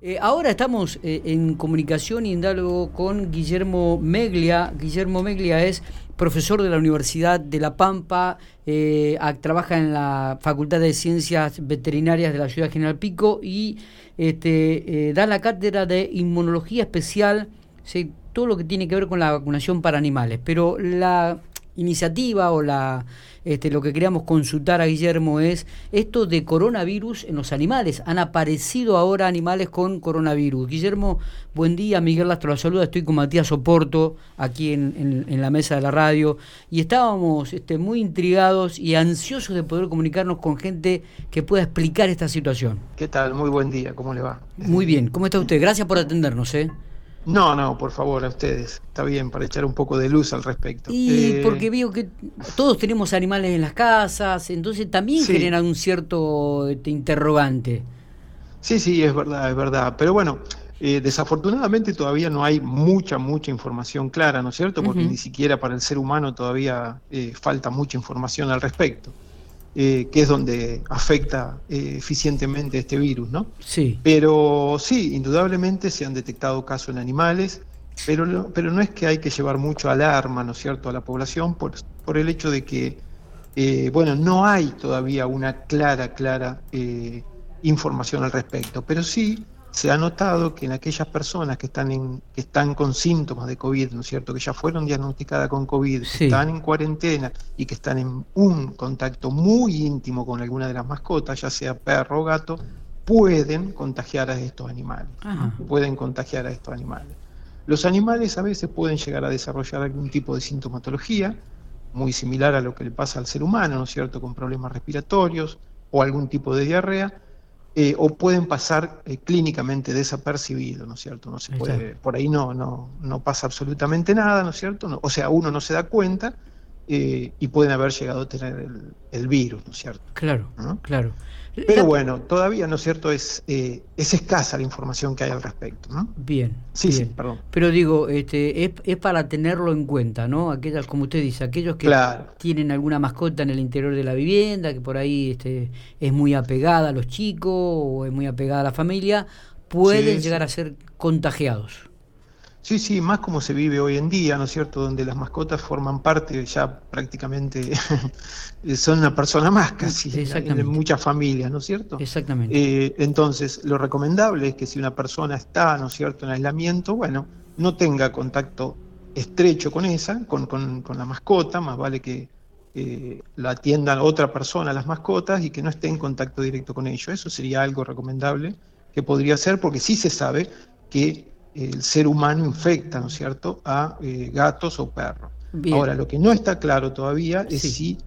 Eh, ahora estamos eh, en comunicación y en diálogo con Guillermo Meglia. Guillermo Meglia es profesor de la Universidad de La Pampa, eh, trabaja en la Facultad de Ciencias Veterinarias de la Ciudad General Pico y este, da la cátedra de inmunología especial, todo lo que tiene que ver con la vacunación para animales. Pero la iniciativa o la este, lo que queríamos consultar a Guillermo es esto de coronavirus en los animales. Han aparecido ahora animales con coronavirus. Guillermo, buen día. Miguel Lastro la saluda. Estoy con Matías Soporto aquí en, la mesa de la radio y estábamos este, muy intrigados y ansiosos de poder comunicarnos con gente que pueda explicar esta situación. ¿Qué tal? Muy buen día. ¿Cómo le va? Muy bien. ¿Cómo está usted? Gracias por atendernos. ¿eh? No, no, por favor, a ustedes. Está bien, para echar un poco de luz al respecto. Y eh, porque veo que todos tenemos animales en las casas, entonces también genera un cierto este, interrogante. Sí, sí, es verdad, es verdad. Pero bueno, eh, desafortunadamente todavía no hay mucha, mucha información clara, ¿no es cierto? Porque ni siquiera para el ser humano todavía eh, falta mucha información al respecto. Eh, que es donde afecta eh, eficientemente este virus, ¿no? Sí. Pero sí, indudablemente se han detectado casos en animales, pero, no, pero no es que hay que llevar mucho alarma, ¿no es cierto?, a la población por, por el hecho de que, eh, bueno, no hay todavía una clara, clara información al respecto, pero sí se ha notado que en aquellas personas que están, en, que están con síntomas de COVID, ¿no es cierto?, que ya fueron diagnosticadas con COVID, que están en cuarentena y que están en un contacto muy íntimo con alguna de las mascotas, ya sea perro o gato, pueden contagiar a estos animales. Pueden contagiar a estos animales. Los animales a veces pueden llegar a desarrollar algún tipo de sintomatología, muy similar a lo que le pasa al ser humano, ¿no es cierto?, con problemas respiratorios o algún tipo de diarrea, eh, o pueden pasar eh, clínicamente desapercibidos, ¿no es cierto? No se puede, por ahí no, no, no pasa absolutamente nada, ¿no es cierto? o sea, uno no se da cuenta eh, y pueden haber llegado a tener el, virus, ¿no es cierto? Claro, claro. Pero bueno, todavía, ¿no es cierto?, es, eh, es escasa la información que hay al respecto, ¿no? Bien. Sí, sí, perdón. Pero digo, este, es, es, para tenerlo en cuenta, ¿no? Aquellas, como usted dice, aquellos que tienen alguna mascota en el interior de la vivienda, que por ahí este, es muy apegada a los chicos o es muy apegada a la familia, pueden llegar a ser contagiados. Sí, sí, más como se vive hoy en día, ¿no es cierto? Donde las mascotas forman parte ya prácticamente, son una persona más casi, en muchas familias, ¿no es cierto? Exactamente. Eh, entonces, lo recomendable es que si una persona está, ¿no es cierto?, en aislamiento, bueno, no tenga contacto estrecho con esa, con, con, la mascota, más vale que la atiendan otra persona las mascotas y que no esté en contacto directo con ellos. Eso sería algo recomendable que podría ser, porque sí se sabe que el ser humano infecta, ¿no es cierto?, a eh, gatos o perros. Ahora, lo que no está claro todavía es si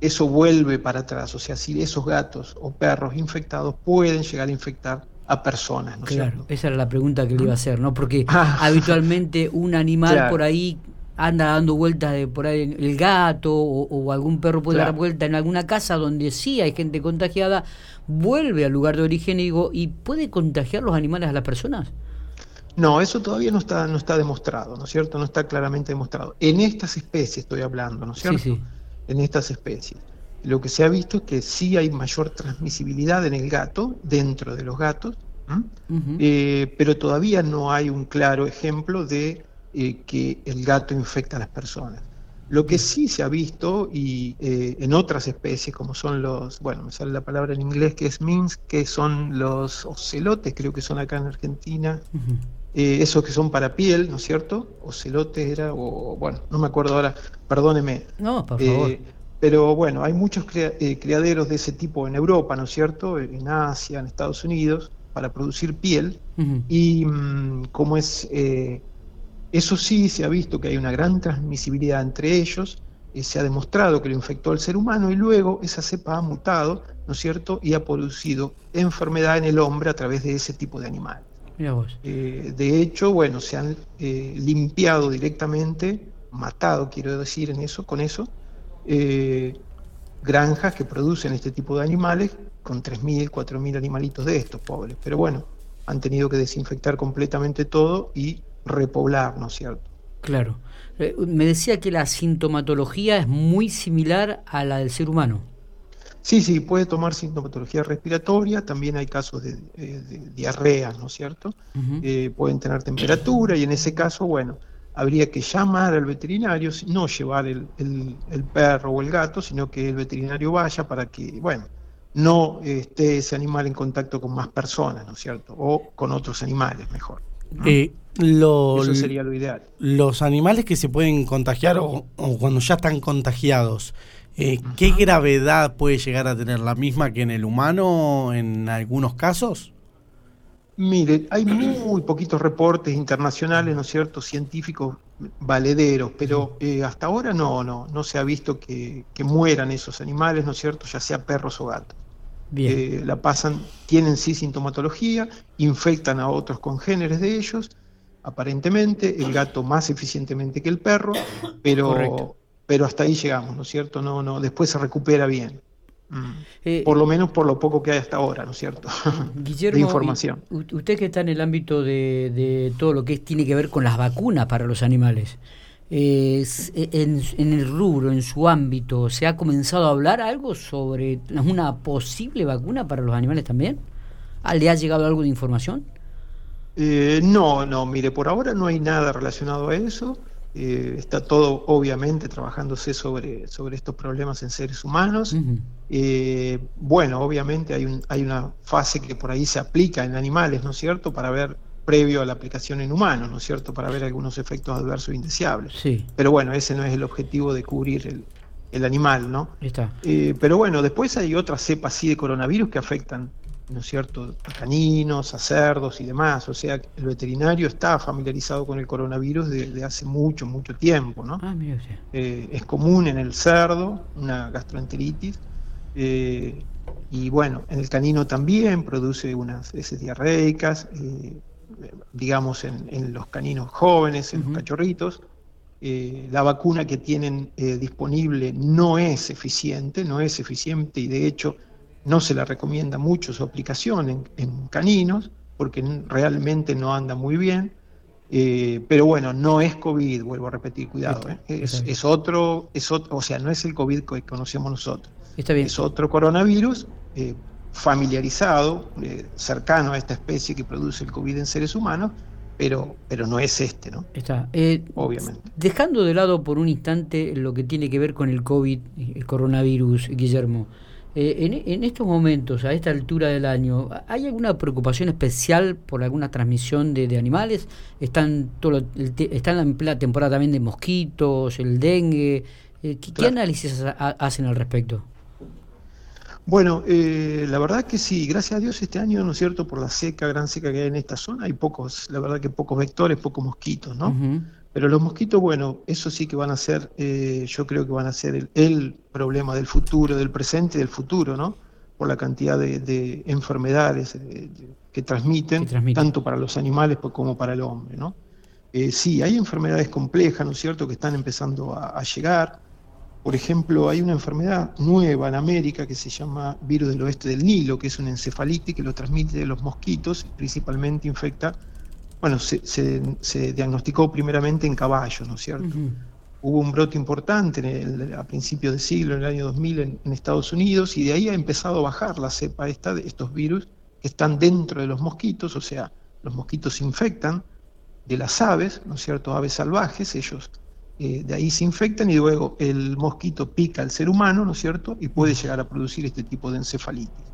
eso vuelve para atrás, o sea, si esos gatos o perros infectados pueden llegar a infectar a personas. ¿no claro, esa era la pregunta que le iba a hacer, ¿no? Porque ah. habitualmente un animal por ahí anda dando vueltas de por ahí el gato o, algún perro puede dar vuelta en alguna casa donde sí hay gente contagiada, vuelve al lugar de origen y, digo, ¿y puede contagiar los animales a las personas? No, eso todavía no está, no está demostrado, ¿no es cierto? No está claramente demostrado. En estas especies estoy hablando, ¿no es cierto? Sí, sí. En estas especies. Lo que se ha visto es que sí hay mayor transmisibilidad en el gato, dentro de los gatos, eh, pero todavía no hay un claro ejemplo de eh, que el gato infecta a las personas. Lo que sí se ha visto y eh, en otras especies, como son los, bueno, me sale la palabra en inglés que es minsk, que son los ocelotes, creo que son acá en Argentina, eh, esos que son para piel, ¿no es cierto? Ocelotes era, o bueno, no me acuerdo ahora, perdóneme. No, por favor. Eh, pero bueno, hay muchos eh, criaderos de ese tipo en Europa, ¿no es cierto? En Asia, en Estados Unidos, para producir piel. Y mm, como es, eso sí se ha visto que hay una gran transmisibilidad entre ellos, se ha demostrado que lo infectó el ser humano y luego esa cepa ha mutado, ¿no es cierto? Y ha producido enfermedad en el hombre a través de ese tipo de animal. Eh, de hecho, bueno, se han eh, limpiado directamente, matado, quiero decir, en eso, con eso, eh, granjas que producen este tipo de animales con 3.000, 4.000 animalitos de estos pobres. Pero bueno, han tenido que desinfectar completamente todo y repoblar, ¿no es cierto? Claro. Me decía que la sintomatología es muy similar a la del ser humano. Sí, sí, puede tomar sintomatología respiratoria, también hay casos de, diarrea, ¿no es cierto? pueden tener temperatura y en ese caso, bueno, habría que llamar al veterinario, no llevar el, perro o el gato, sino que el veterinario vaya para que, bueno, no esté ese animal en contacto con más personas, ¿no es cierto? O con otros animales, mejor. Eh, Eso sería lo ideal. Los animales que se pueden contagiar o, cuando ya están contagiados, eh, ¿qué gravedad puede llegar a tener? ¿La misma que en el humano en algunos casos? Mire, hay muy poquitos reportes internacionales, ¿no es cierto?, científicos valederos, pero eh, hasta ahora no, no, no se ha visto que, mueran esos animales, ¿no es cierto?, ya sea perros o gatos. Bien. Eh, la pasan, tienen sí sintomatología, infectan a otros congéneres de ellos, aparentemente, el gato más eficientemente que el perro, pero, pero hasta ahí llegamos, ¿no es cierto? No, no, después se recupera bien. Mm. Eh, por lo menos por lo poco que hay hasta ahora, ¿no es cierto? Guillermo, de información. Usted que está en el ámbito de, todo lo que tiene que ver con las vacunas para los animales, en, el rubro, en su ámbito, ¿se ha comenzado a hablar algo sobre una posible vacuna para los animales también? ¿Le ha llegado algo de información? Eh, no, no, mire, por ahora no hay nada relacionado a eso. Eh, está todo obviamente trabajándose sobre, sobre estos problemas en seres humanos. Eh, bueno, obviamente hay, un, hay una fase que por ahí se aplica en animales, ¿no es cierto?, para ver previo a la aplicación en humanos, ¿no es cierto?, para ver algunos efectos adversos indeseables. Sí. Pero bueno, ese no es el objetivo de cubrir el, el animal, ¿no? Está. Eh, pero bueno, después hay otras cepas sí de coronavirus que afectan ¿no es cierto?, a caninos, a cerdos y demás. O sea, el veterinario está familiarizado con el coronavirus desde hace mucho, mucho tiempo, ¿no? Ah, eh, es común en el cerdo una gastroenteritis. Eh, y bueno, en el canino también produce unas heces diarreicas, eh, digamos en, los caninos jóvenes, en los cachorritos. la vacuna que tienen disponible no es eficiente, no es eficiente y de hecho no se la recomienda mucho su aplicación en, caninos, porque realmente no anda muy bien. Eh, pero bueno, no es COVID, vuelvo a repetir, cuidado. ¿eh? Es, otro, es otro, o sea, no es el COVID que conocemos nosotros. Está bien. Es otro coronavirus eh, familiarizado, cercano a esta especie que produce el COVID en seres humanos, pero, pero no es este, ¿no? Está. Obviamente. Dejando de lado por un instante lo que tiene que ver con el COVID, el coronavirus, Guillermo. Eh, en, estos momentos, a esta altura del año, ¿hay alguna preocupación especial por alguna transmisión de, animales? ¿Están, todo ¿Están en plena temporada también de mosquitos, el dengue? Eh, ¿qué, análisis hacen al respecto? Bueno, eh, la verdad que sí, gracias a Dios este año, ¿no es cierto? Por la seca, gran seca que hay en esta zona, hay pocos, la verdad que pocos vectores, pocos mosquitos, ¿no? Pero los mosquitos, bueno, eso sí que van a ser, eh, yo creo que van a ser el, problema del futuro, del presente y del futuro, ¿no? Por la cantidad de, enfermedades eh, que, transmiten, tanto para los animales pues, como para el hombre, ¿no? Eh, sí, hay enfermedades complejas, ¿no es cierto?, que están empezando a, llegar. Por ejemplo, hay una enfermedad nueva en América que se llama virus del oeste del Nilo, que es una encefalitis que lo transmite los mosquitos, principalmente infecta bueno, se, diagnosticó primeramente en caballos, ¿no es cierto? Hubo un brote importante a principios de siglo, en el año 2000, en, Estados Unidos, y de ahí ha empezado a bajar la cepa esta de estos virus que están dentro de los mosquitos, o sea, los mosquitos se infectan de las aves, ¿no es cierto? Aves salvajes, ellos eh, de ahí se infectan y luego el mosquito pica al ser humano, ¿no es cierto? Y puede llegar a producir este tipo de encefalitis.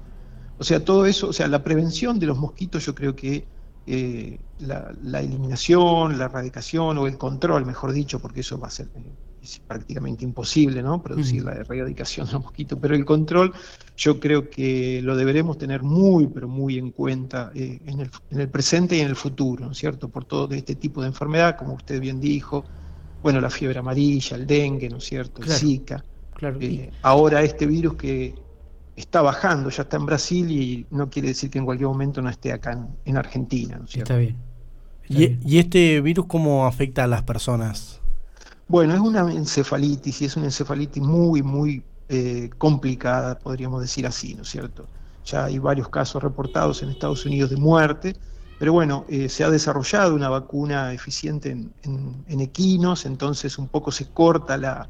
O sea, todo eso, o sea, la prevención de los mosquitos yo creo que eh, la, eliminación, la erradicación o el control, mejor dicho, porque eso va a ser eh, prácticamente imposible, ¿no? Producir la erradicación de los mosquitos, pero el control yo creo que lo deberemos tener muy, pero muy en cuenta eh, en, el, presente y en el futuro, ¿no es cierto? Por todo este tipo de enfermedad, como usted bien dijo, bueno, la fiebre amarilla, el dengue, ¿no es cierto? El Zika. Claro. ahora este virus que está bajando, ya está en Brasil y no quiere decir que en cualquier momento no esté acá en, Argentina. ¿no está bien. ¿Y, este virus cómo afecta a las personas? Bueno, es una encefalitis y es una encefalitis muy, muy eh, complicada, podríamos decir así, ¿no es cierto? Ya hay varios casos reportados en Estados Unidos de muerte, pero bueno, eh, se ha desarrollado una vacuna eficiente en, en, equinos, entonces un poco se corta la,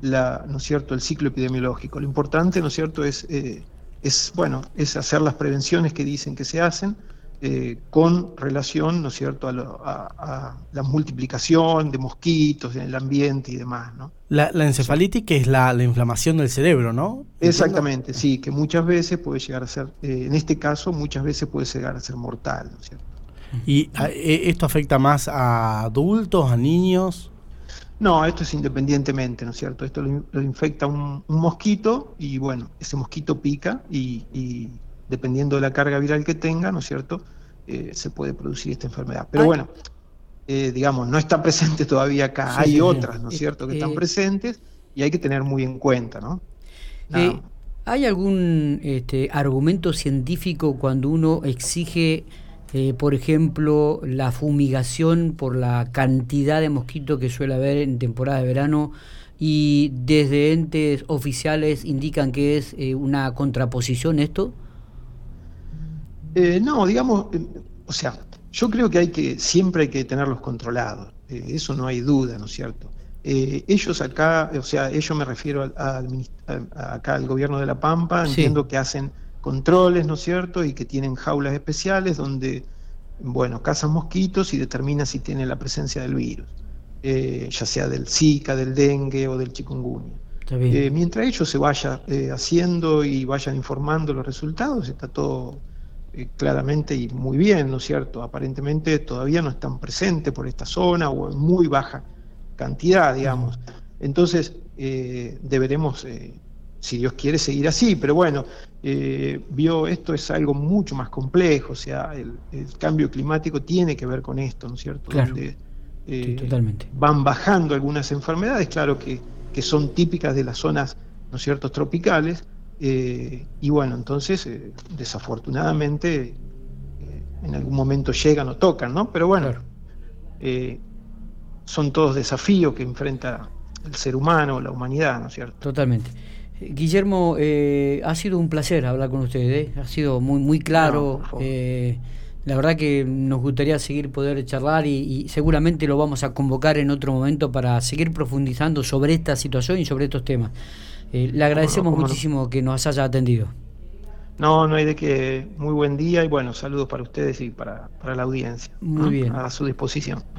la, ¿no es cierto?, el ciclo epidemiológico. Lo importante, ¿no es cierto?, es, eh, es, bueno, es hacer las prevenciones que dicen que se hacen, eh, con relación, ¿no es cierto?, a, la multiplicación de mosquitos en el ambiente y demás, ¿no? La, encefalitis que es la, inflamación del cerebro, ¿no? Exactamente, sí, que muchas veces puede llegar a ser, eh, en este caso, muchas veces puede llegar a ser mortal, ¿no es cierto? ¿Y eh, esto afecta más a adultos, a niños? No, esto es independientemente, ¿no es cierto? Esto lo, infecta un, mosquito y bueno, ese mosquito pica y dependiendo de la carga viral que tenga, ¿no es cierto?, eh, se puede producir esta enfermedad. Pero bueno, eh, digamos, no está presente todavía acá. hay otras, ¿no es cierto?, que están eh, presentes y hay que tener muy en cuenta, ¿no? ¿Hay algún este, argumento científico cuando uno exige, por ejemplo, la fumigación por la cantidad de mosquitos que suele haber en temporada de verano y desde entes oficiales indican que es una contraposición esto? Eh, no, digamos, eh, o sea, yo creo que hay que, siempre hay que tenerlos controlados, eh, eso no hay duda, ¿no es cierto? ellos acá, o sea, ellos me refiero al, acá al gobierno de La Pampa, entiendo que hacen controles, ¿no es cierto? Y que tienen jaulas especiales donde, bueno, cazan mosquitos y determinan si tienen la presencia del virus, ya sea del Zika, del dengue o del chikungunya. mientras ellos se vaya haciendo y vayan informando los resultados, está todo eh, claramente y muy bien, ¿no es cierto? Aparentemente todavía no están presentes por esta zona o en muy baja cantidad, digamos. Entonces, eh, deberemos, eh, si Dios quiere, seguir así, pero bueno, vio, esto es algo mucho más complejo, o sea, el, cambio climático tiene que ver con esto, ¿no es cierto? Donde, totalmente. Van bajando algunas enfermedades, claro que, que son típicas de las zonas, ¿no es cierto?, tropicales, eh, y bueno, entonces, eh, desafortunadamente, eh, en algún momento llegan o tocan, ¿no? Pero bueno, son todos desafíos que enfrenta el ser humano, la humanidad, ¿no es cierto? Totalmente. Guillermo, ha sido un placer hablar con ustedes, ha sido muy, muy claro. la verdad que nos gustaría seguir poder charlar y, y, seguramente lo vamos a convocar en otro momento para seguir profundizando sobre esta situación y sobre estos temas. Eh, le agradecemos muchísimo que nos haya atendido. No, no hay de qué. Muy buen día y bueno, saludos para ustedes y para, para la audiencia. Muy bien. A su disposición.